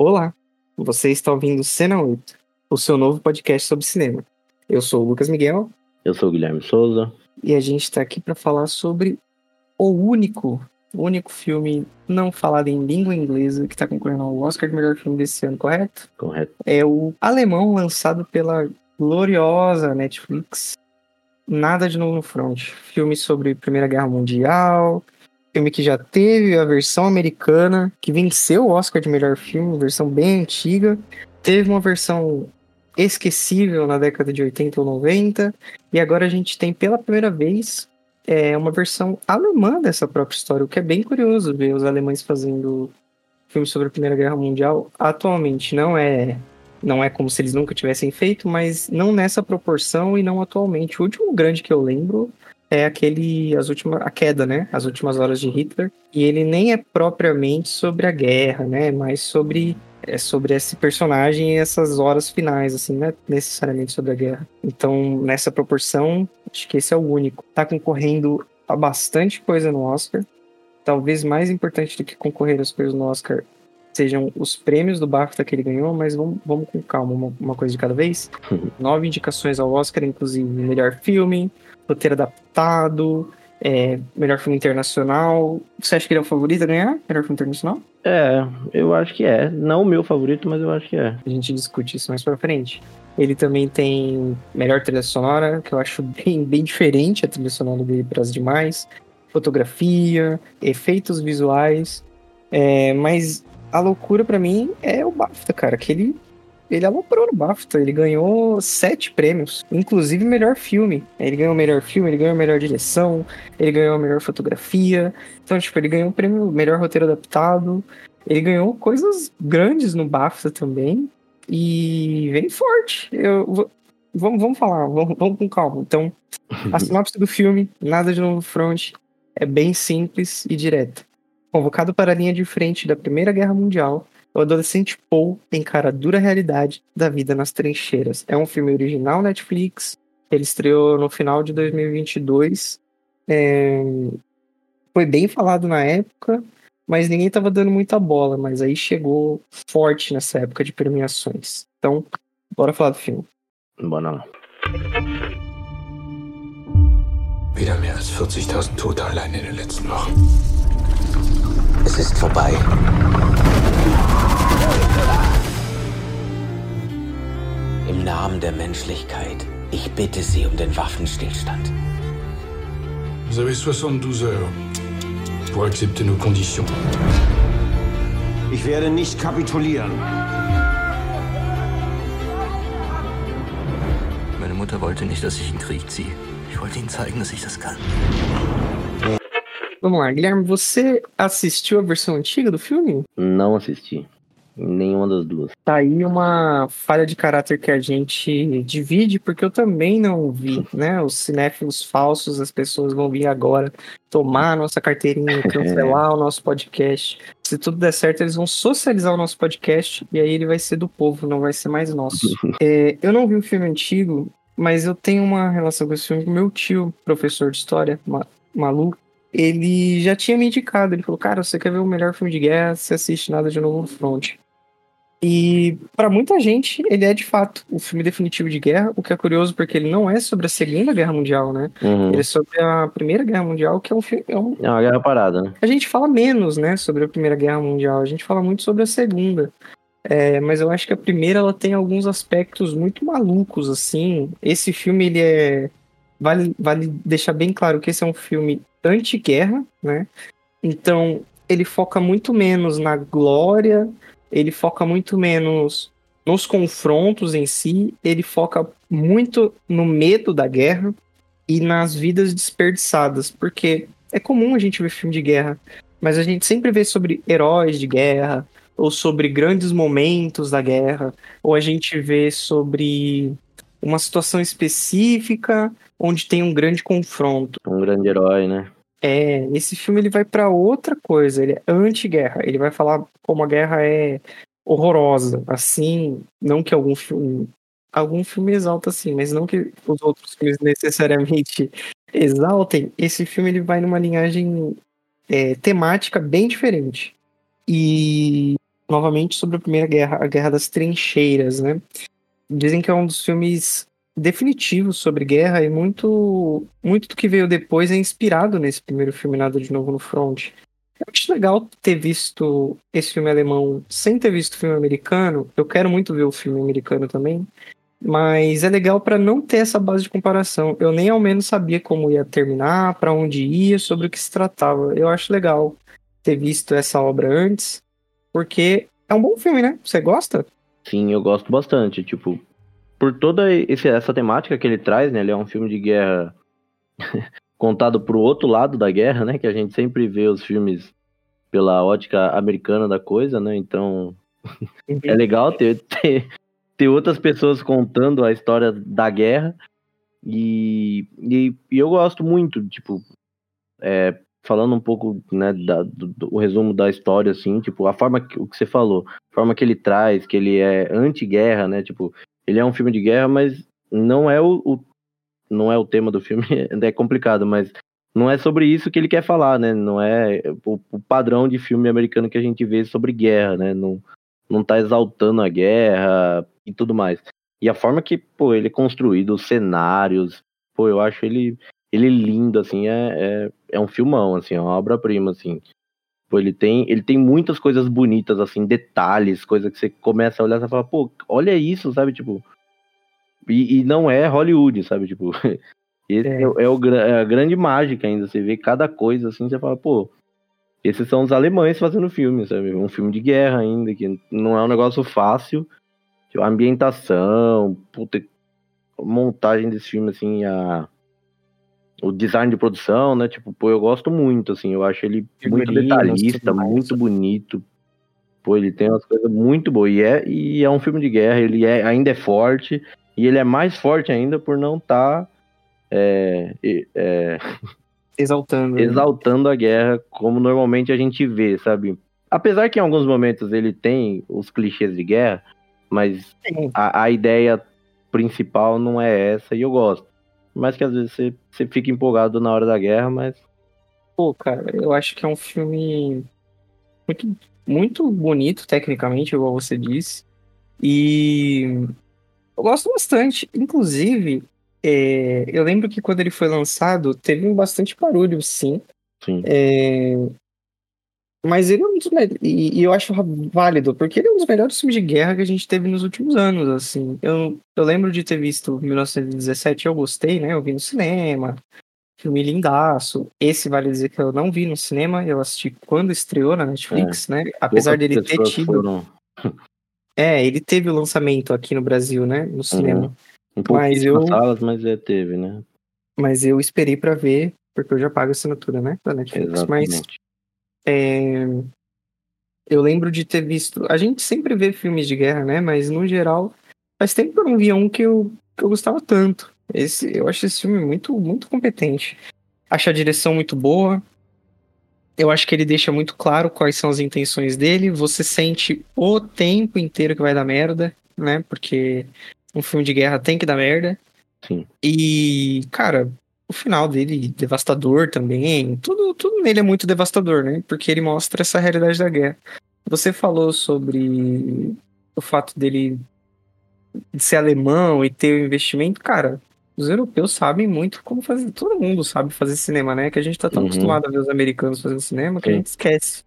Olá, você está ouvindo Cena 8, o seu novo podcast sobre cinema. Eu sou o Lucas Miguel Eu sou o Guilherme Souza. e a gente está aqui para falar sobre o único, o único filme não falado em língua inglesa que está concorrendo ao Oscar de melhor filme desse ano, correto? Correto. É o alemão lançado pela gloriosa Netflix, Nada de Novo no Front. Filme sobre Primeira Guerra Mundial, filme que já teve a versão americana, que venceu o Oscar de melhor filme, versão bem antiga. Teve uma versão esquecível na década de 80 ou 90, e agora a gente tem pela primeira vez é, uma versão alemã dessa própria história, o que é bem curioso ver os alemães fazendo filme sobre a Primeira Guerra Mundial. Atualmente não é não é como se eles nunca tivessem feito, mas não nessa proporção e não atualmente. O último grande que eu lembro é aquele as últimas a queda, né? As últimas horas de Hitler, e ele nem é propriamente sobre a guerra, né? Mas sobre é sobre esse personagem e essas horas finais, assim, não é necessariamente sobre a guerra. Então, nessa proporção, acho que esse é o único. Tá concorrendo a bastante coisa no Oscar. Talvez mais importante do que concorrer às coisas no Oscar sejam os prêmios do BAFTA que ele ganhou, mas vamos, vamos com calma, uma, uma coisa de cada vez. Nove indicações ao Oscar, inclusive melhor filme, roteiro adaptado, é, melhor filme internacional. Você acha que ele é o favorito a ganhar? Melhor filme internacional? É, eu acho que é. Não o meu favorito, mas eu acho que é. A gente discute isso mais pra frente. Ele também tem melhor trilha sonora, que eu acho bem, bem diferente a trilha sonora dele para as demais. Fotografia, efeitos visuais. É, mas a loucura pra mim é o BAFTA, cara, que ele, ele aloprou no BAFTA. Ele ganhou sete prêmios, inclusive melhor filme. Ele ganhou melhor filme, ele ganhou melhor direção, ele ganhou melhor fotografia. Então, tipo, ele ganhou o prêmio melhor roteiro adaptado. Ele ganhou coisas grandes no BAFTA também. E vem forte. Eu, vou- vamos, vamos falar, vamos, vamos com calma. Então, a sinopse do filme, nada de novo front, é bem simples e direta. Convocado para a linha de frente da Primeira Guerra Mundial, o adolescente Paul encara a dura realidade da vida nas trincheiras. É um filme original Netflix. Ele estreou no final de 2022. É, Foi bem falado na época, mas ninguém estava dando muita bola. Mas aí chegou forte nessa época de premiações. Então, bora falar do filme. Bora lá. Wieder mehr als 40.000 Tote allein in den letzten Wochen. Es ist vorbei. Im Namen der Menschlichkeit, ich bitte Sie um den Waffenstillstand. Vous avez 72 heures pour accepter nos conditions. Ich werde nicht kapitulieren. Meine Mutter wollte nicht, dass ich in den Krieg ziehe. Ich wollte ihnen zeigen, dass ich das kann. Vamos lá, Guilherme, você assistiu a versão antiga do filme? Não assisti. Nenhuma das duas. Tá aí uma falha de caráter que a gente divide, porque eu também não vi, né? Os cinéfilos falsos, as pessoas vão vir agora tomar a nossa carteirinha, cancelar o nosso podcast. Se tudo der certo, eles vão socializar o nosso podcast e aí ele vai ser do povo, não vai ser mais nosso. É, eu não vi o filme antigo, mas eu tenho uma relação com esse filme com meu tio, professor de história, Ma- Malu. Ele já tinha me indicado, ele falou, cara, você quer ver o melhor filme de guerra, você assiste Nada de Novo no Front. E pra muita gente, ele é de fato o filme definitivo de guerra, o que é curioso porque ele não é sobre a Segunda Guerra Mundial, né? Uhum. Ele é sobre a Primeira Guerra Mundial, que é um filme. É um... É uma guerra parada, né? A gente fala menos, né, sobre a Primeira Guerra Mundial, a gente fala muito sobre a Segunda. É, mas eu acho que a primeira ela tem alguns aspectos muito malucos, assim. Esse filme, ele é. Vale, vale deixar bem claro que esse é um filme anti-guerra, né? Então, ele foca muito menos na glória, ele foca muito menos nos confrontos em si, ele foca muito no medo da guerra e nas vidas desperdiçadas, porque é comum a gente ver filme de guerra, mas a gente sempre vê sobre heróis de guerra, ou sobre grandes momentos da guerra, ou a gente vê sobre uma situação específica onde tem um grande confronto. Um grande herói, né? É, esse filme ele vai pra outra coisa, ele é anti-guerra, ele vai falar como a guerra é horrorosa, assim, não que algum filme, algum filme exalta assim, mas não que os outros filmes necessariamente exaltem, esse filme ele vai numa linhagem é, temática bem diferente. E novamente sobre a Primeira Guerra, a Guerra das Trincheiras, né? Dizem que é um dos filmes definitivos sobre guerra e muito, muito do que veio depois é inspirado nesse primeiro filme Nada de Novo no Front. Eu acho legal ter visto esse filme alemão sem ter visto o filme americano. Eu quero muito ver o filme americano também. Mas é legal para não ter essa base de comparação. Eu nem ao menos sabia como ia terminar, para onde ia, sobre o que se tratava. Eu acho legal ter visto essa obra antes, porque é um bom filme, né? Você gosta? Sim, eu gosto bastante. Tipo, por toda esse, essa temática que ele traz, né? Ele é um filme de guerra contado pro outro lado da guerra, né? Que a gente sempre vê os filmes pela ótica americana da coisa, né? Então é legal ter, ter, ter outras pessoas contando a história da guerra. E, e, e eu gosto muito, tipo, é, falando um pouco, né, da, do, do, resumo da história, assim, tipo, a forma que, o que você falou, a forma que ele traz, que ele é anti-guerra, né, tipo, ele é um filme de guerra, mas não é o, o não é o tema do filme, é complicado, mas não é sobre isso que ele quer falar, né, não é o, o padrão de filme americano que a gente vê sobre guerra, né, não, não tá exaltando a guerra e tudo mais. E a forma que, pô, ele é construído, os cenários, pô, eu acho ele, ele lindo, assim, é, é, é um filmão, assim, é uma obra-prima, assim. Pô, ele tem, ele tem muitas coisas bonitas, assim, detalhes, coisas que você começa a olhar e fala, pô, olha isso, sabe, tipo... E, e não é Hollywood, sabe, tipo... Esse é, é, é, o, é a grande mágica ainda, você vê cada coisa, assim, você fala, pô, esses são os alemães fazendo filme, sabe? Um filme de guerra ainda, que não é um negócio fácil. Tipo, a ambientação, puta, montagem desse filme, assim, a, o design de produção, né? Tipo, pô, eu gosto muito, assim, eu acho ele muito detalhista, muito bonito. Pô, ele tem umas coisas muito boas. E é, e é um filme de guerra, ele é, ainda é forte, e ele é mais forte ainda por não estar. Tá, é, é, exaltando. Né? Exaltando a guerra, como normalmente a gente vê, sabe? Apesar que em alguns momentos ele tem os clichês de guerra, mas a, a, ideia principal não é essa e eu gosto. Mas que às vezes você, você fica empolgado na hora da guerra, mas. Pô, cara, eu acho que é um filme muito, muito bonito tecnicamente, igual você disse. E eu gosto bastante. Inclusive, é, eu lembro que quando ele foi lançado, teve um bastante barulho, sim. Sim. É, mas ele é um dos e, e eu acho válido, porque ele é um dos melhores filmes de guerra que a gente teve nos últimos anos, assim. Eu, eu lembro de ter visto 1917, eu gostei, né? Eu vi no cinema. Filme lindaço. Esse vale dizer que eu não vi no cinema, eu assisti quando estreou na Netflix, é. né? Apesar dele ter tido. Foram... É, ele teve o lançamento aqui no Brasil, né? No cinema. Uhum. Um pouco mas eu... salas, mas é, teve, né? Mas eu esperei para ver, porque eu já pago assinatura, né? Da Netflix. Exatamente. Mas é... eu lembro de ter visto. A gente sempre vê filmes de guerra, né? Mas no geral, faz tempo que eu não via um que eu, que eu gostava tanto. Esse, eu acho esse filme muito, muito competente. Acho a direção muito boa. Eu acho que ele deixa muito claro quais são as intenções dele. Você sente o tempo inteiro que vai dar merda, né? Porque um filme de guerra tem que dar merda. Sim. E, cara, o final dele devastador também. Tudo, tudo nele é muito devastador, né? Porque ele mostra essa realidade da guerra. Você falou sobre o fato dele de ser alemão e ter o investimento, cara. Os europeus sabem muito como fazer. Todo mundo sabe fazer cinema, né? Que a gente tá tão uhum. acostumado a ver os americanos fazendo cinema que Sim. a gente esquece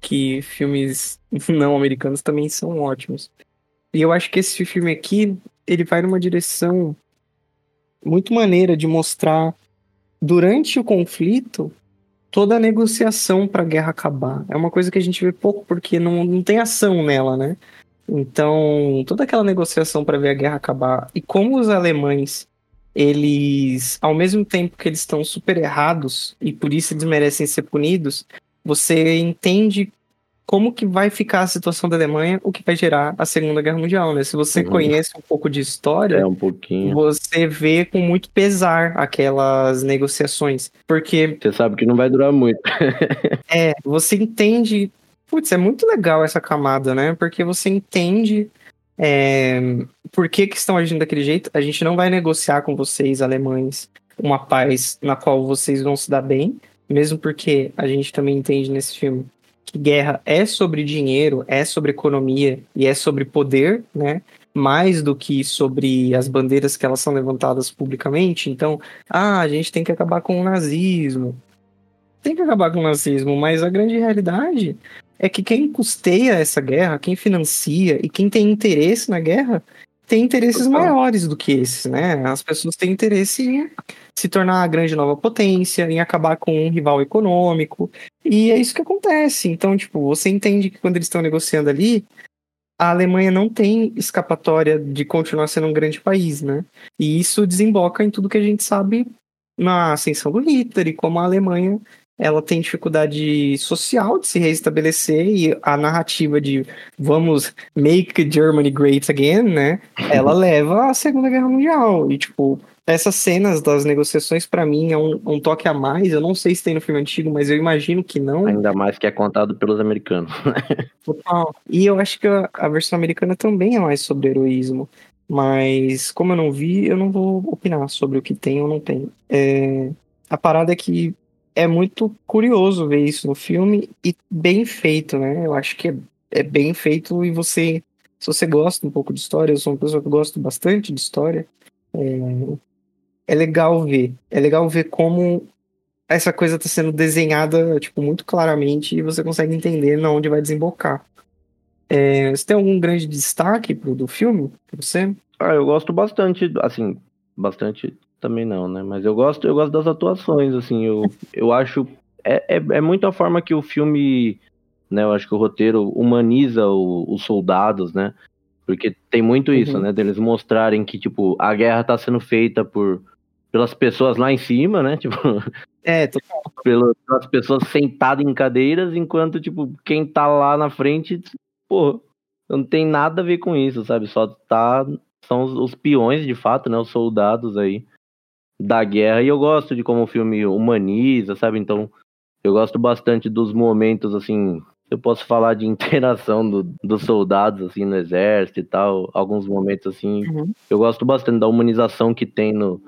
que filmes não americanos também são ótimos. E eu acho que esse filme aqui, ele vai numa direção muito maneira de mostrar durante o conflito toda a negociação para a guerra acabar. É uma coisa que a gente vê pouco porque não, não tem ação nela, né? Então, toda aquela negociação para ver a guerra acabar e como os alemães eles, ao mesmo tempo que eles estão super errados e por isso eles merecem ser punidos, você entende como que vai ficar a situação da Alemanha, o que vai gerar a Segunda Guerra Mundial, né? Se você uhum. conhece um pouco de história, é um pouquinho. você vê com muito pesar aquelas negociações, porque você sabe que não vai durar muito. é, você entende, putz, é muito legal essa camada, né? Porque você entende é, por que que estão agindo daquele jeito. A gente não vai negociar com vocês alemães uma paz na qual vocês vão se dar bem, mesmo porque a gente também entende nesse filme que guerra é sobre dinheiro, é sobre economia e é sobre poder, né? Mais do que sobre as bandeiras que elas são levantadas publicamente. Então, ah, a gente tem que acabar com o nazismo. Tem que acabar com o nazismo, mas a grande realidade é que quem custeia essa guerra, quem financia e quem tem interesse na guerra, tem interesses Total. maiores do que esses, né? As pessoas têm interesse em se tornar a grande nova potência, em acabar com um rival econômico, e é isso que acontece. Então, tipo, você entende que quando eles estão negociando ali, a Alemanha não tem escapatória de continuar sendo um grande país, né? E isso desemboca em tudo que a gente sabe na ascensão do Hitler e como a Alemanha ela tem dificuldade social de se reestabelecer e a narrativa de vamos make Germany great again, né? Ela leva à Segunda Guerra Mundial e tipo essas cenas das negociações pra mim é um, um toque a mais. Eu não sei se tem no filme antigo, mas eu imagino que não. Ainda mais que é contado pelos americanos. Total. E eu acho que a, a versão americana também é mais sobre heroísmo. Mas, como eu não vi, eu não vou opinar sobre o que tem ou não tem. É, a parada é que é muito curioso ver isso no filme e bem feito, né? Eu acho que é, é bem feito e você, se você gosta um pouco de história, eu sou uma pessoa que gosto bastante de história, é, é legal ver. É legal ver como essa coisa está sendo desenhada tipo, muito claramente e você consegue entender na onde vai desembocar. É, você tem algum grande destaque pro, do filme, pra você? Ah, eu gosto bastante, assim, bastante também não, né? Mas eu gosto, eu gosto das atuações, assim, eu, eu acho é, é, é muito a forma que o filme, né? Eu acho que o roteiro humaniza o- os soldados, né? Porque tem muito isso, Uhum. né? Deles mostrarem que, tipo, a guerra tá sendo feita por pelas pessoas lá em cima, né? Tipo, É, pelo- pelas pessoas sentadas em cadeiras, enquanto, tipo, quem tá lá na frente, pô, não tem nada a ver com isso, sabe? Só tá. São os, os peões, de fato, né? Os soldados aí da guerra. E eu gosto de como o filme humaniza, sabe? Então, eu gosto bastante dos momentos, assim. Eu posso falar de interação do- dos soldados, assim, no exército e tal. Alguns momentos, assim. Uhum. Eu gosto bastante da humanização que tem no,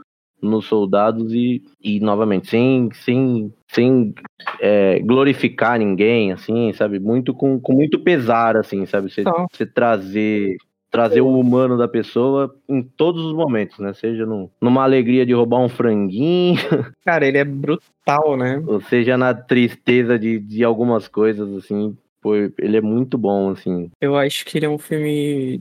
nos soldados e, e novamente, sem, sem, sem é, glorificar ninguém, assim, sabe? Muito com, com muito pesar, assim, sabe? Você, você trazer trazer o humano da pessoa em todos os momentos, né? Seja num- numa alegria de roubar um franguinho, Cara, ele é brutal, né? ou seja na tristeza de, de algumas coisas, assim. Pô, ele é muito bom, assim. Eu acho que ele é um filme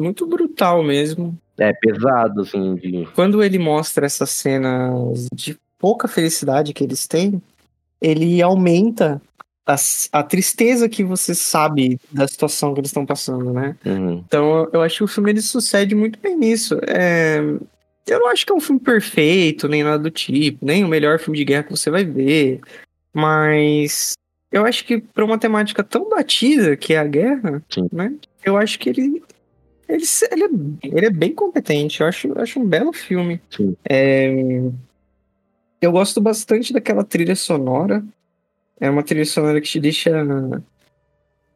muito brutal mesmo. É pesado, assim, de... Quando ele mostra essas cenas de pouca felicidade que eles têm, ele aumenta a, a tristeza que você sabe da situação que eles estão passando, né? Uhum. Então eu acho que o filme ele sucede muito bem nisso. É, Eu não acho que é um filme perfeito, nem nada do tipo, nem o melhor filme de guerra que você vai ver. Mas eu acho que para uma temática tão batida que é a guerra, Sim. né? Eu acho que ele. Ele, ele, é, ele é bem competente, eu acho, eu acho um belo filme. É, eu gosto bastante daquela trilha sonora. É uma trilha sonora que te deixa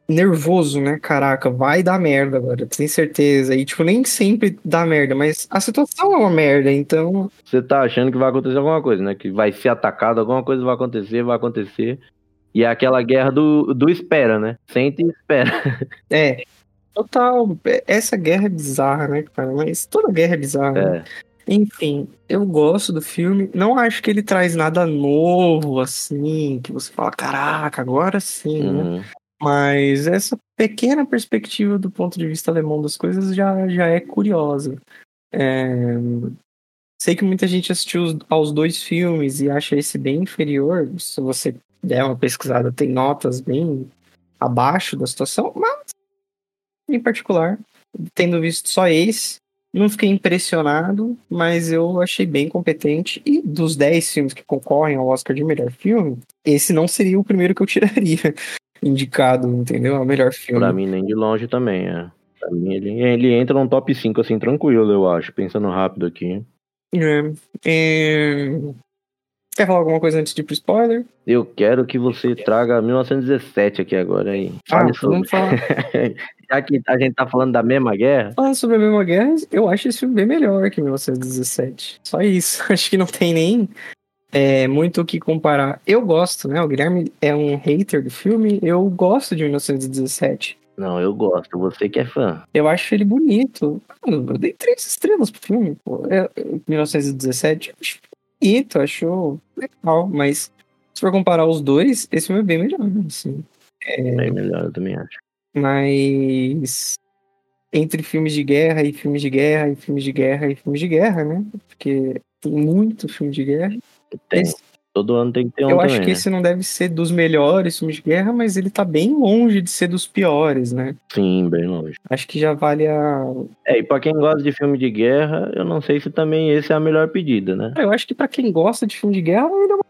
nervoso, né? Caraca, vai dar merda agora, tem certeza. E, tipo, nem sempre dá merda, mas a situação é uma merda, então. Você tá achando que vai acontecer alguma coisa, né? Que vai ser atacado, alguma coisa vai acontecer, vai acontecer. E é aquela guerra do, do espera, né? Sente e espera. É. Total. é- Essa guerra é bizarra, né, cara? Mas toda guerra é bizarra. né? É. Enfim, eu gosto do filme. Não acho que ele traz nada novo, assim, que você fala, caraca, agora sim, né? Uhum. Mas essa pequena perspectiva do ponto de vista alemão das coisas já, já é curiosa. É, Sei que muita gente assistiu os- aos dois filmes e acha esse bem inferior. Se você der uma pesquisada, tem notas bem abaixo da situação, mas em particular, tendo visto só esse, não fiquei impressionado, mas eu achei bem competente. E dos 10 filmes que concorrem ao Oscar de melhor filme, esse não seria o primeiro que eu tiraria indicado, entendeu? Ao melhor filme. Pra mim, nem de longe também, é. Pra mim, ele, ele entra num top 5, assim, tranquilo, eu acho. Pensando rápido aqui. É, é, Quer falar alguma coisa antes de ir pro spoiler? Eu quero que você traga 1917 aqui agora aí. Ah, vamos falar. Já que a gente tá falando da mesma guerra, Falando sobre a mesma guerra, eu acho esse filme bem melhor que 1917. Só isso. Acho que não tem nem é muito o que comparar. Eu gosto, né? O Guilherme é um hater do filme. Eu gosto de 1917. Não, eu gosto. Você que é fã. Eu acho ele bonito. Mano, Eu dei três estrelas pro filme. Pô. É, é, 1917, eu acho bonito, acho legal. Mas se for comparar os dois, esse filme é bem melhor, assim. É melhor, eu também acho. Mas entre filmes de guerra e filmes de guerra e filmes de guerra e filmes de guerra, né? Porque tem muito filme de guerra. Tem. Esse- Todo ano tem que ter um eu também, acho que né? esse não deve ser dos melhores filmes de guerra, mas ele tá bem longe de ser dos piores, né? Sim, bem longe. Acho que já vale a. É, e pra quem gosta de filme de guerra, eu não sei se também esse é a melhor pedida, né? Eu acho que pra quem gosta de filme de guerra, ele é uma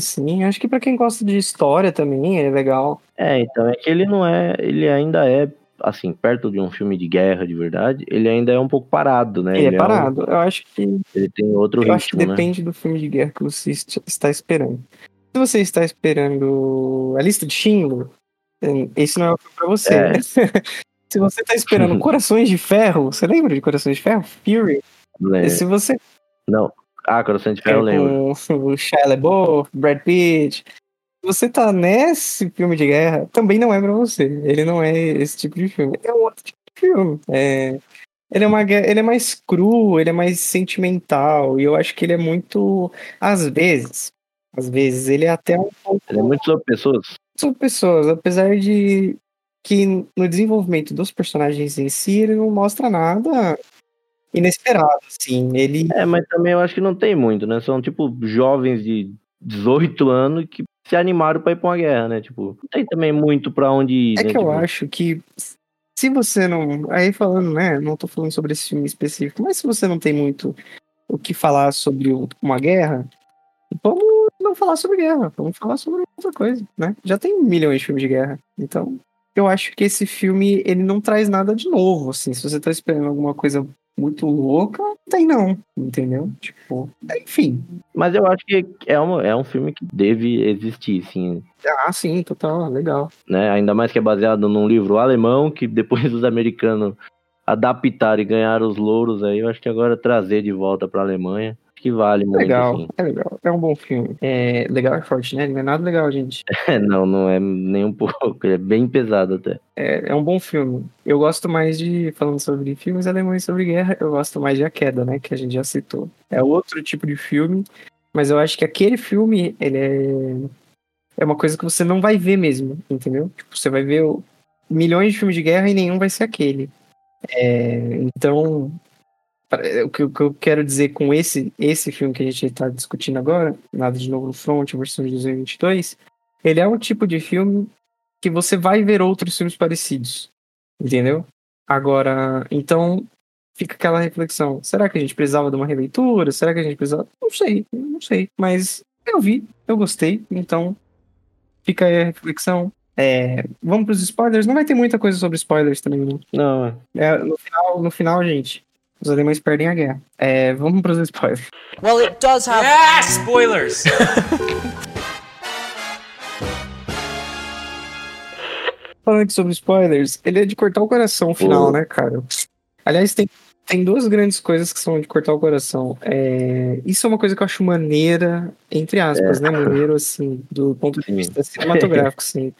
sim. Acho que pra quem gosta de história também, é legal. É, então é que ele não é. Ele ainda é, assim, perto de um filme de guerra de verdade, ele ainda é um pouco parado, né? Ele é um- parado. Eu acho que ele tem outro Eu acho que ritmo, né? depende do filme de guerra que você est- está esperando. Se você está esperando a lista de Schindler, eh, esse não é o filme pra você. É. né? Se você está esperando Corações de Ferro, você lembra de Corações de Ferro? Fury. Né? Se você Não. Ah, Coração de é Ferro, eu lembro. com o Shia LaBeouf, Brad Pitt, se você tá nesse filme de guerra, também não é pra você. Ele não é esse tipo de filme. É um outro tipo de filme. É, ele, é uma, ele é mais cru, ele é mais sentimental. E eu acho que ele é muito. Às vezes. Às vezes, ele é até um pouco Ele é muito sobre pessoas. sobre pessoas, apesar de que no desenvolvimento dos personagens em si, ele não mostra nada inesperado, assim. Ele É, mas também eu acho que não tem muito, né? São, tipo, jovens de 18 anos que se animaram pra ir pra uma guerra, né? Tipo, não tem também muito pra onde ir, É né? que eu Tipo, acho que se você não. Aí falando, né? Não tô falando sobre esse filme específico, mas se você não tem muito o que falar sobre uma guerra, vamos não falar sobre guerra, vamos falar sobre outra coisa, né? Já tem milhões de filmes de guerra. Então, eu acho que esse filme, ele não traz nada de novo, assim. Se você tá esperando alguma coisa muito louca, não tem não, entendeu? Tipo, enfim. Mas eu acho que é, uma, é um filme que deve existir, sim. Ah, sim, total, legal. Né? Ainda mais que é baseado num livro alemão que depois os americanos adaptaram e ganharam os louros aí. Eu acho que agora trazer de volta pra Alemanha, acho que vale muito, Legal, assim. é legal. É um bom filme. É, legal é forte, né? Não é nada legal, gente. É, não, não é nem um pouco. É bem pesado até. É, é um bom filme. Eu gosto mais de, falando sobre filmes alemães sobre guerra, eu gosto mais de A Queda, né? Que a gente já citou. É outro tipo de filme, mas eu acho que aquele filme, ele é. É uma coisa que você não vai ver mesmo, entendeu? Tipo, você vai ver milhões de filmes de guerra e nenhum vai ser aquele. É, então, o que, o que eu quero dizer com esse, esse filme que a gente está discutindo agora, Nada de Novo no Front, versão de 2022, ele é um tipo de filme que você vai ver outros filmes parecidos, entendeu? Agora, então, fica aquela reflexão, será que a gente precisava de uma releitura? Será que a gente precisava? Não sei, não sei, mas eu vi, eu gostei, então fica aí a reflexão. É, vamos pros spoilers? Não vai ter muita coisa sobre spoilers também, não. Não, é. É, no, final, no final, gente, os alemães perdem a guerra. É, vamos pros spoilers. Well, it does have. Ah, spoilers! Falando aqui sobre spoilers, ele é de cortar o coração o final, Pô. né, cara? Aliás, tem, tem duas grandes coisas que são de cortar o coração. É, isso é uma coisa que eu acho maneira, entre aspas, né? Maneiro, assim, do ponto de vista cinematográfico, sim.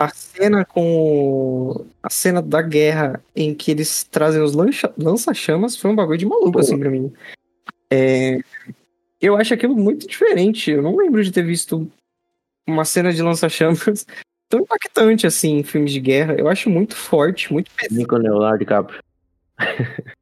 A cena com. A cena da guerra em que eles trazem os lança-chamas foi um bagulho de maluco, Pô. assim, pra mim. É, eu acho aquilo muito diferente. Eu não lembro de ter visto uma cena de lança-chamas tão impactante assim em filmes de guerra. Eu acho muito forte, muito pesado. Leonardo DiCaprio.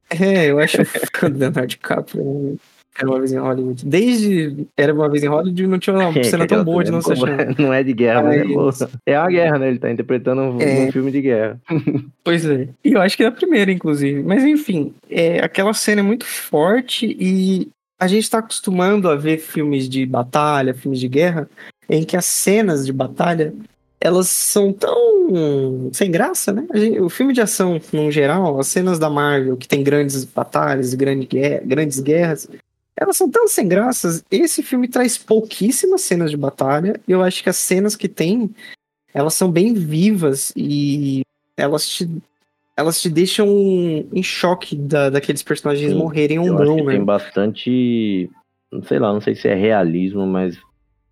É, eu acho o Leonardo DiCaprio? Era uma vez em Hollywood. Desde Era uma vez em Hollywood não tinha uma cena tão boa de não, lança-chamas. não é de guerra, mas é. É uma guerra, né? Ele tá interpretando um, É. um filme de guerra. Pois é. E eu acho que é a primeira, inclusive. Mas enfim, é, aquela cena é muito forte e a gente tá acostumando a ver filmes de batalha, filmes de guerra, em que as cenas de batalha elas são tão sem graça, né? Gente- o filme de ação, no geral, as cenas da Marvel, que tem grandes batalhas e grande guerra- grandes guerras, elas são tão sem graças. Esse filme traz pouquíssimas cenas de batalha. E eu acho que as cenas que tem, elas são bem vivas e elas te, elas te deixam em choque da, daqueles personagens Sim, morrerem ou não, né? tem bastante sei lá, não sei se é realismo, mas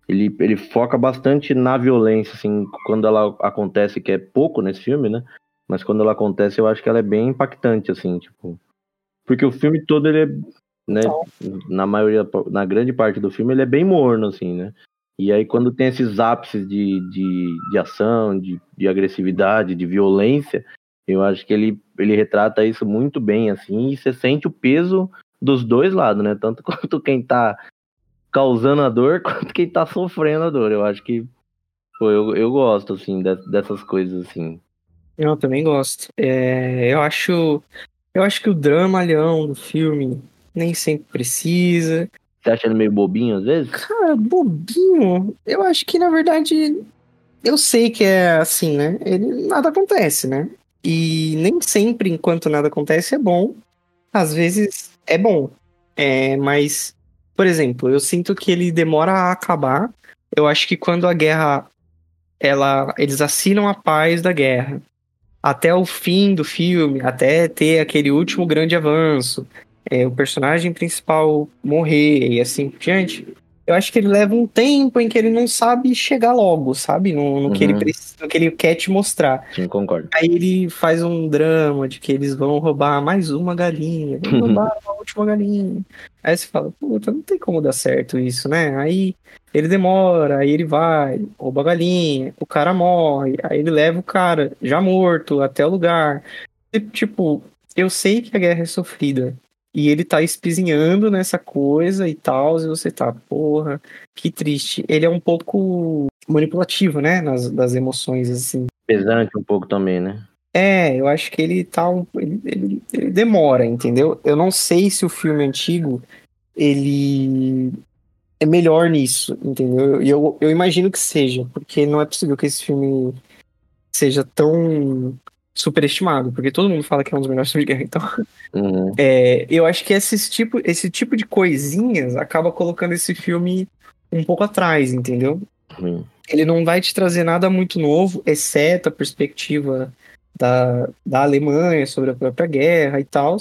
ele, ele foca bastante na violência, assim, quando ela acontece, que é pouco nesse filme, né? Mas quando ela acontece, eu acho que ela é bem impactante, assim, tipo. Porque o filme todo, ele é, né? Na maioria, na grande parte do filme, ele é bem morno, assim, né? E aí, quando tem esses ápices de, de, de ação, de, de agressividade, de violência, eu acho que ele, ele retrata isso muito bem, assim, e você sente o peso dos dois lados, né? Tanto quanto quem tá causando a dor, quanto quem tá sofrendo a dor. Eu acho que, pô, eu, eu gosto, assim, dessas coisas, assim. Eu também gosto. É, eu acho. Eu acho que o drama leão do filme nem sempre precisa. Você acha ele meio bobinho às vezes? Cara, bobinho. Eu acho que na verdade. Eu sei que é assim, né? Ele, nada acontece, né? E nem sempre, enquanto nada acontece, é bom. Às vezes é bom. É, mas, por exemplo, eu sinto que ele demora a acabar. Eu acho que quando a guerra. Ela, eles assinam a paz da guerra até o fim do filme, até ter aquele último grande avanço, é, o personagem principal morrer e assim por diante, eu acho que ele leva um tempo em que ele não sabe chegar logo, sabe? No, no, uhum. que, ele, no que ele quer te mostrar. Sim, concordo. Aí ele faz um drama de que eles vão roubar mais uma galinha, vão roubar a última galinha. Aí você fala, puta, não tem como dar certo isso, né? Aí ele demora, aí ele vai, rouba a galinha, o cara morre, aí ele leva o cara já morto até o lugar. E, tipo, eu sei que a guerra é sofrida, e ele tá espizinhando nessa coisa e tal, e você tá, porra, que triste. Ele é um pouco manipulativo, né, nas, das emoções, assim. Pesante um pouco também, né? É, eu acho que ele tá um, ele, ele, ele demora, entendeu? Eu não sei se o filme antigo ele é melhor nisso, entendeu? E eu, eu, eu imagino que seja, porque não é possível que esse filme seja tão superestimado, porque todo mundo fala que é um dos melhores filmes de guerra, então. Uhum. É, eu acho que esse tipo, esse tipo de coisinhas acaba colocando esse filme um pouco atrás, entendeu? Uhum. Ele não vai te trazer nada muito novo, exceto a perspectiva da, da Alemanha sobre a própria guerra e tal.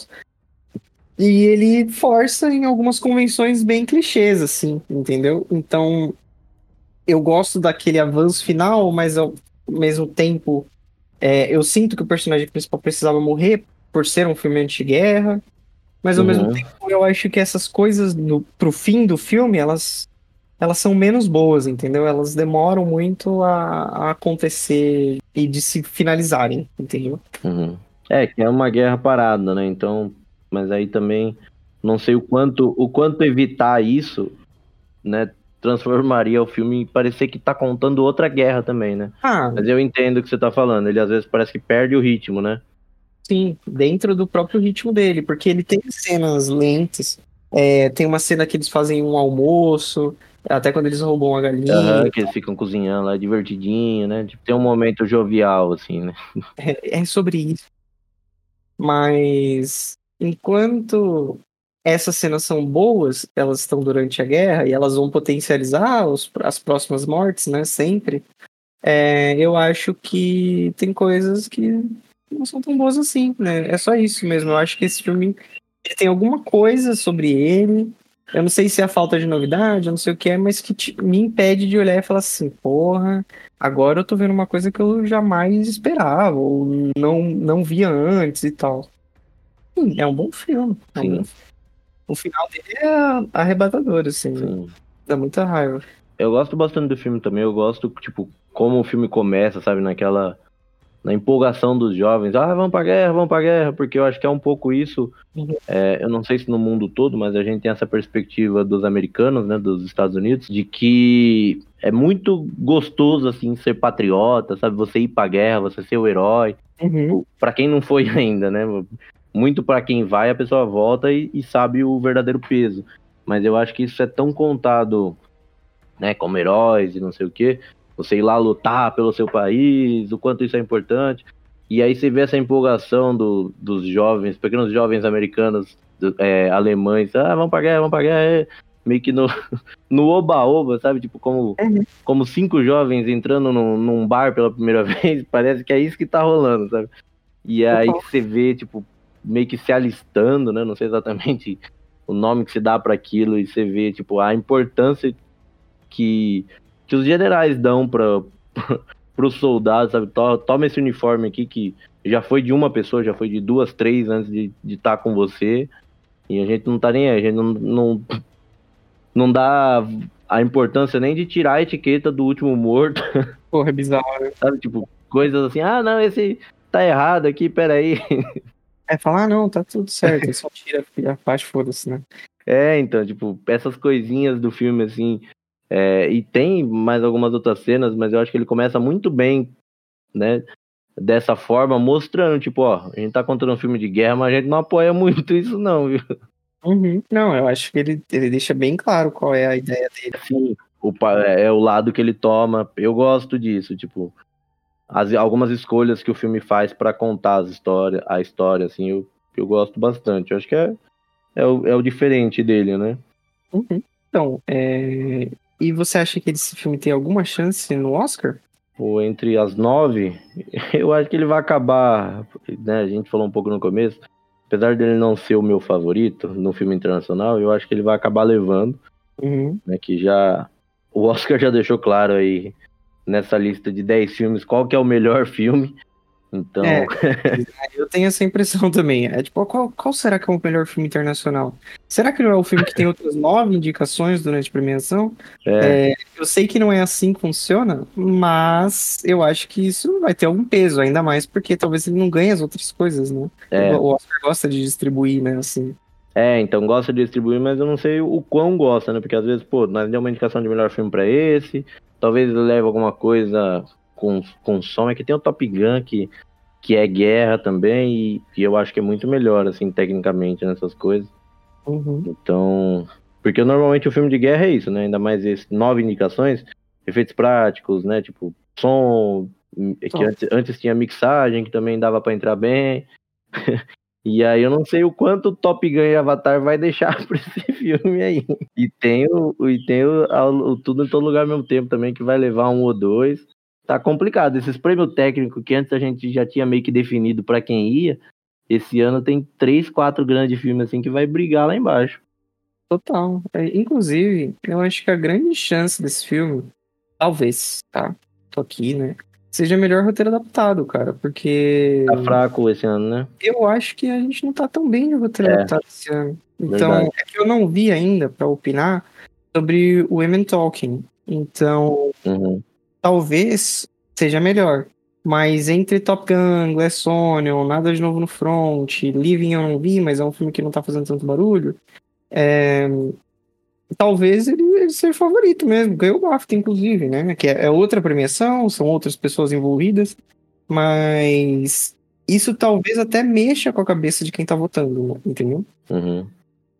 E ele força em algumas convenções bem clichês, assim, entendeu? Então, eu gosto daquele avanço final, mas ao mesmo tempo é, eu sinto que o personagem principal precisava morrer por ser um filme anti-guerra, mas ao uhum. mesmo tempo eu acho que essas coisas no, pro fim do filme, elas, elas são menos boas, entendeu? Elas demoram muito a, a acontecer e de se finalizarem, entendeu? Uhum. É, que é uma guerra parada, né? Então, mas aí também não sei o quanto, o quanto evitar isso, né? Transformaria o filme em parecer que tá contando outra guerra também, né? Ah. Mas eu entendo o que você tá falando. Ele às vezes parece que perde o ritmo, né? Sim, dentro do próprio ritmo dele, porque ele tem cenas lentas. É, tem uma cena que eles fazem um almoço, até quando eles roubam a galinha. Uhum, que eles ficam cozinhando lá divertidinho, né? Tipo, tem um momento jovial, assim, né? É, é sobre isso. Mas enquanto essas cenas são boas, elas estão durante a guerra e elas vão potencializar os, as próximas mortes, né? Sempre. É, eu acho que tem coisas que não são tão boas assim, né? É só isso mesmo. Eu acho que esse filme ele tem alguma coisa sobre ele. Eu não sei se é a falta de novidade, eu não sei o que é, mas que te, me impede de olhar e falar assim, porra, agora eu tô vendo uma coisa que eu jamais esperava, ou não, não via antes e tal. Sim, é um bom filme. É um bom filme o final dele é arrebatador, assim. Sim. Dá muita raiva. Eu gosto bastante do filme também. Eu gosto, tipo, como o filme começa, sabe? Naquela. Na empolgação dos jovens. Ah, vamos pra guerra, vamos pra guerra. Porque eu acho que é um pouco isso. Uhum. É, eu não sei se no mundo todo, mas a gente tem essa perspectiva dos americanos, né? Dos Estados Unidos, de que é muito gostoso, assim, ser patriota, sabe? Você ir pra guerra, você ser o herói. Uhum. Para quem não foi ainda, né? Muito para quem vai, a pessoa volta e, e, sabe o verdadeiro peso. Mas eu acho que isso é tão contado, né, como heróis e não sei o que. Você ir lá lutar pelo seu país, o quanto isso é importante. E aí você vê essa empolgação do, dos jovens, pequenos jovens americanos, é, alemães, ah, vamos pra guerra, vamos pra guerra. É, meio que no, no oba-oba, sabe? Tipo, como, uhum. como cinco jovens entrando num, num, bar pela primeira vez, parece que é isso que tá rolando, sabe? E aí uhum. você vê, tipo, meio que se alistando, né? Não sei exatamente o nome que se dá para aquilo e você vê, tipo, a importância que, que os generais dão para os soldados, sabe? To- Toma esse uniforme aqui que já foi de uma pessoa, já foi de duas, três antes de estar com você. E a gente não tá nem aí, a gente não, não, não dá a importância nem de tirar a etiqueta do último morto, Porra, é bizarro, né? sabe? Tipo, coisas assim, ah, não, esse tá errado aqui, peraí. É falar, ah, não, tá tudo certo, só tira a parte, foda-se, né? É, então, tipo, essas coisinhas do filme, assim. é, e tem mais algumas outras cenas, mas eu acho que ele começa muito bem, né? Dessa forma, mostrando, tipo, ó, a gente tá contando um filme de guerra, mas a gente não apoia muito isso, não, viu? Uhum. Não, eu acho que ele, ele deixa bem claro qual é a ideia dele. Assim, o, pa- é o lado que ele toma. Eu gosto disso, tipo. As, algumas escolhas que o filme faz pra contar as histórias, a história, assim, eu, eu gosto bastante. Eu acho que é, é, o, é o diferente dele, né? Uhum. Então, é... e você acha que esse filme tem alguma chance no Oscar? Pô, entre as nove, eu acho que ele vai acabar. Né, a gente falou um pouco no começo. Apesar dele não ser o meu favorito no filme internacional, eu acho que ele vai acabar levando, Uhum. né? Que já. O Oscar já deixou claro aí nessa lista de 10 filmes qual que é o melhor filme. Então, É. Eu tenho essa impressão também. É tipo, qual, qual será que é o melhor filme internacional? Será que não é o filme que tem outras nove indicações durante a premiação? é, É, eu sei que não é assim que funciona, mas eu acho que isso vai ter algum peso, ainda mais porque talvez ele não ganhe as outras coisas, né? É. O Oscar gosta de distribuir, né? Assim. é, então gosta de distribuir, mas eu não sei o quão gosta, né? Porque às vezes, pô, nós deu uma indicação de melhor filme pra esse, talvez leve alguma coisa com, com som. É que tem o Top Gun, que, que é guerra também, e, e eu acho que é muito melhor, assim, tecnicamente nessas coisas. Uhum. Então. Porque normalmente o filme de guerra é isso, né? Ainda mais esse nove indicações, efeitos práticos, né? Tipo, som, que antes, antes tinha mixagem, que também dava pra entrar bem. e aí eu não sei o quanto o Top Gun e Avatar vai deixar pra esse filme aí. E tem o, e tem o, o Tudo em Todo Lugar ao mesmo tempo também, que vai levar um ou dois. Tá complicado. Esses prêmios técnicos que antes a gente já tinha meio que definido pra quem ia, esse ano tem três, quatro grandes filmes assim que vai brigar lá embaixo. Total. É, inclusive, eu acho que a grande chance desse filme, talvez, tá? Tô aqui, né? Seja melhor roteiro adaptado, cara, porque Tá fraco esse ano, né? eu acho que a gente não tá tão bem de roteiro É. adaptado esse ano. Então, Verdade. é que eu não vi ainda pra opinar sobre o Women Talking. Então, Uhum. talvez seja melhor. Mas entre Top Gun, Glass Onion, Nada de Novo no Front, Living eu não vi, mas é um filme que não tá fazendo tanto barulho. é, Talvez ele, ele seja favorito mesmo. Ganhou o BAFTA, inclusive, né? Que é, é outra premiação, são outras pessoas envolvidas. Mas isso talvez até mexa com a cabeça de quem tá votando, né? entendeu? Uhum.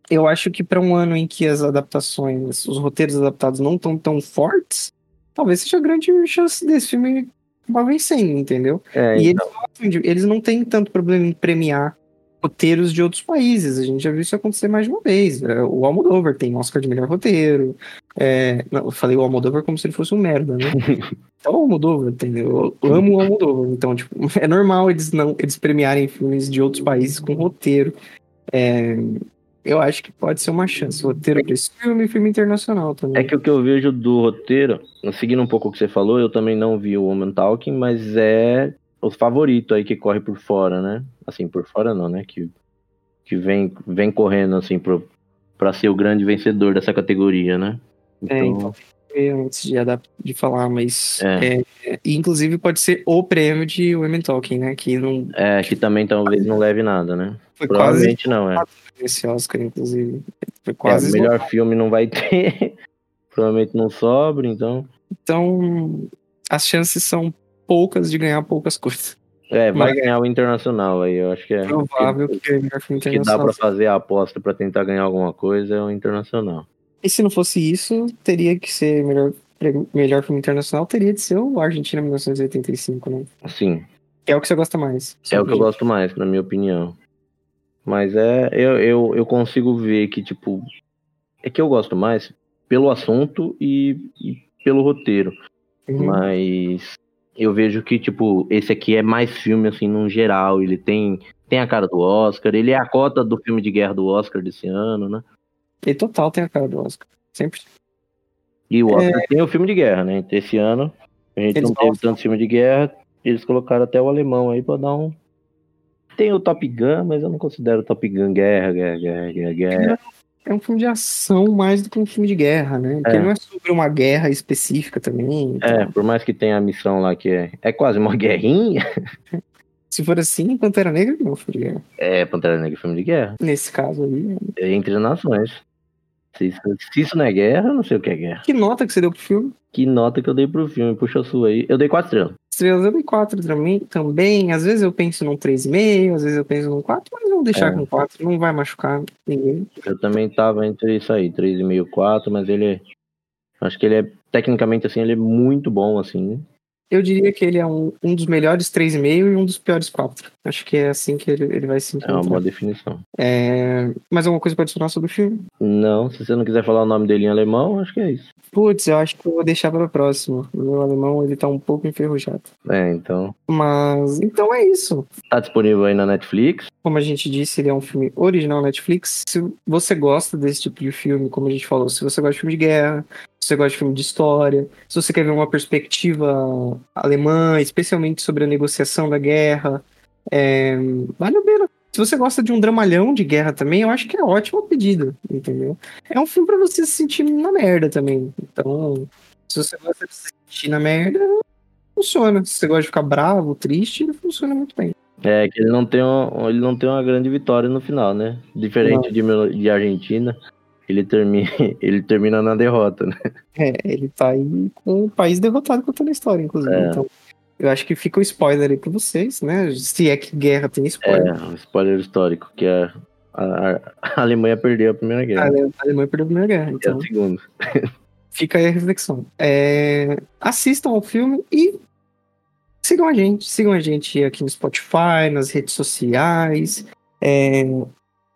Eu acho que para um ano em que as adaptações, os roteiros adaptados não estão tão fortes, talvez seja grande chance desse filme acabar vencendo, entendeu? É, E então, eles, eles não têm tanto problema em premiar roteiros de outros países. A gente já viu isso acontecer mais de uma vez. É, O Almodóvar tem Oscar de melhor roteiro. É, não, eu falei o Almodóvar como se ele fosse um merda, né? Então o Almodóvar, entendeu? Eu amo o Almodóvar. Então, tipo, é normal eles não eles premiarem filmes de outros países com roteiro. É, eu acho que pode ser uma chance. Roteiro pra esse filme e filme internacional também. é que o que eu vejo do roteiro, seguindo um pouco o que você falou, eu também não vi o Woman Talking, mas é o favorito aí que corre por fora, né? Assim, por fora não, né? Que, que vem, vem correndo, assim, pro, pra ser o grande vencedor dessa categoria, né? É, então, ver antes de, de falar, mas. É. é, é, inclusive pode ser o prêmio de Women Talking, né? Que não É, que também talvez não leve nada, né? foi quase Provavelmente não, é. esse Oscar, inclusive. Foi É, quase o melhor filme não vai ter. Provavelmente não sobra, então. Então, as chances são poucas de ganhar poucas coisas. É, vai Mas- ganhar o internacional aí, eu acho que é. Provável que é o melhor filme que dá pra fazer a aposta pra tentar ganhar alguma coisa é o internacional. E se não fosse isso, teria que ser melhor, melhor filme internacional, teria de ser o Argentina 1985, né? Sim, Que é o que você gosta mais. é o que eu gosto mais, na minha opinião. Mas é, eu, eu, eu consigo ver que, tipo, é que eu gosto mais pelo assunto e, e pelo roteiro. Uhum. Mas eu vejo que, tipo, esse aqui é mais filme, assim, num geral. Ele tem, tem a cara do Oscar, ele é a cota do filme de guerra do Oscar desse ano, né? E total tem a cara do Oscar. Sempre. E o Oscar tem o filme de guerra, né? Esse ano a gente Eles não teve gostam. tanto filme de guerra, eles colocaram até o alemão aí pra dar um. Tem o Top Gun, mas eu não considero o Top Gun guerra, guerra, guerra, guerra. É um filme de ação mais do que um filme de guerra, né? Porque É. não é sobre uma guerra específica também. então. É, por mais que tenha a missão lá que é, é quase uma guerrinha, Se for assim, Pantera Negra não é um filme de guerra. é Pantera Negra filme de guerra. Nesse caso aí. É entre as nações. Se isso, se isso não é guerra, eu não sei o que é guerra. Que nota que você deu pro filme? Que nota que eu dei pro filme? Puxa a sua aí. Eu dei quatro estrelas. Estrelas eu dei 4 também, também. Às vezes eu penso num 3,5, às vezes eu penso num 4, mas vamos deixar É. com 4. Não vai machucar ninguém. Eu também tava entre isso aí, 3,5, 4, mas ele é. Acho que ele é. Tecnicamente, assim, ele é muito bom, assim. Eu diria que ele é um, um dos melhores 3,5 e um dos piores 4. Acho que é assim que ele, ele vai se É uma encontrar. boa definição. É... Mais alguma coisa pra adicionar sobre o filme? Não, se você não quiser falar o nome dele em alemão, acho que é isso. Putz, eu acho que eu vou deixar para a próxima. O meu alemão, ele tá um pouco enferrujado. É, então. Mas, então é isso. Tá disponível aí na Netflix. Como a gente disse, ele é um filme original Netflix. Se você gosta desse tipo de filme, como a gente falou, se você gosta de filme de guerra, se você gosta de filme de história, se você quer ver uma perspectiva alemã, especialmente sobre a negociação da guerra, é, vale a pena. Se você gosta de um dramalhão de guerra também, eu acho que é ótima pedida, entendeu? É um filme pra você se sentir na merda também. Então, se você gosta de se sentir na merda, funciona. Se você gosta de ficar bravo, triste, ele funciona muito bem. É, que ele não tem, um, ele não tem uma grande vitória no final, né? Diferente de, de Argentina, ele termina, ele termina na derrota, né? É, ele tá aí com o país derrotado contando a história, inclusive. É. Então, eu acho que fica o spoiler aí pra vocês, né? Se é que guerra tem É, spoiler. um spoiler histórico, que a, a, a Alemanha perdeu a primeira A guerra. Ale- a Alemanha perdeu a Primeira Guerra, E a então segunda. fica aí a reflexão. É, assistam ao filme e sigam a gente. Sigam a gente aqui no Spotify, nas redes sociais. É,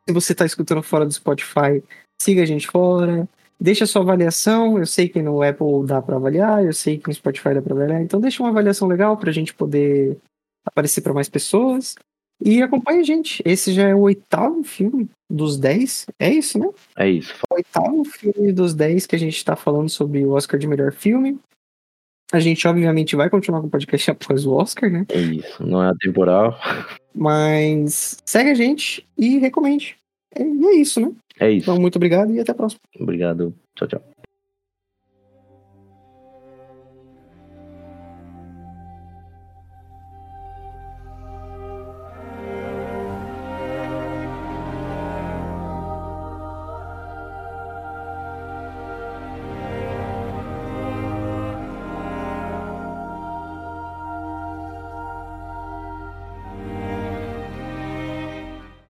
se você tá escutando fora do Spotify, siga a gente fora. Deixa sua avaliação. Eu sei que no Apple dá para avaliar, eu sei que no Spotify dá para avaliar. Então deixa uma avaliação legal pra gente poder aparecer para mais pessoas. E acompanhe a gente. Esse já é o oitavo filme dos 10. É isso, né? É isso. o oitavo filme dos 10 que a gente tá falando sobre o Oscar de melhor filme. A gente, obviamente, vai continuar com o podcast após o Oscar, né? É isso. Não é atemporal. Mas segue a gente e recomende. É- E é isso, né? É isso. Então, muito obrigado e até a próxima. Obrigado. Tchau, tchau.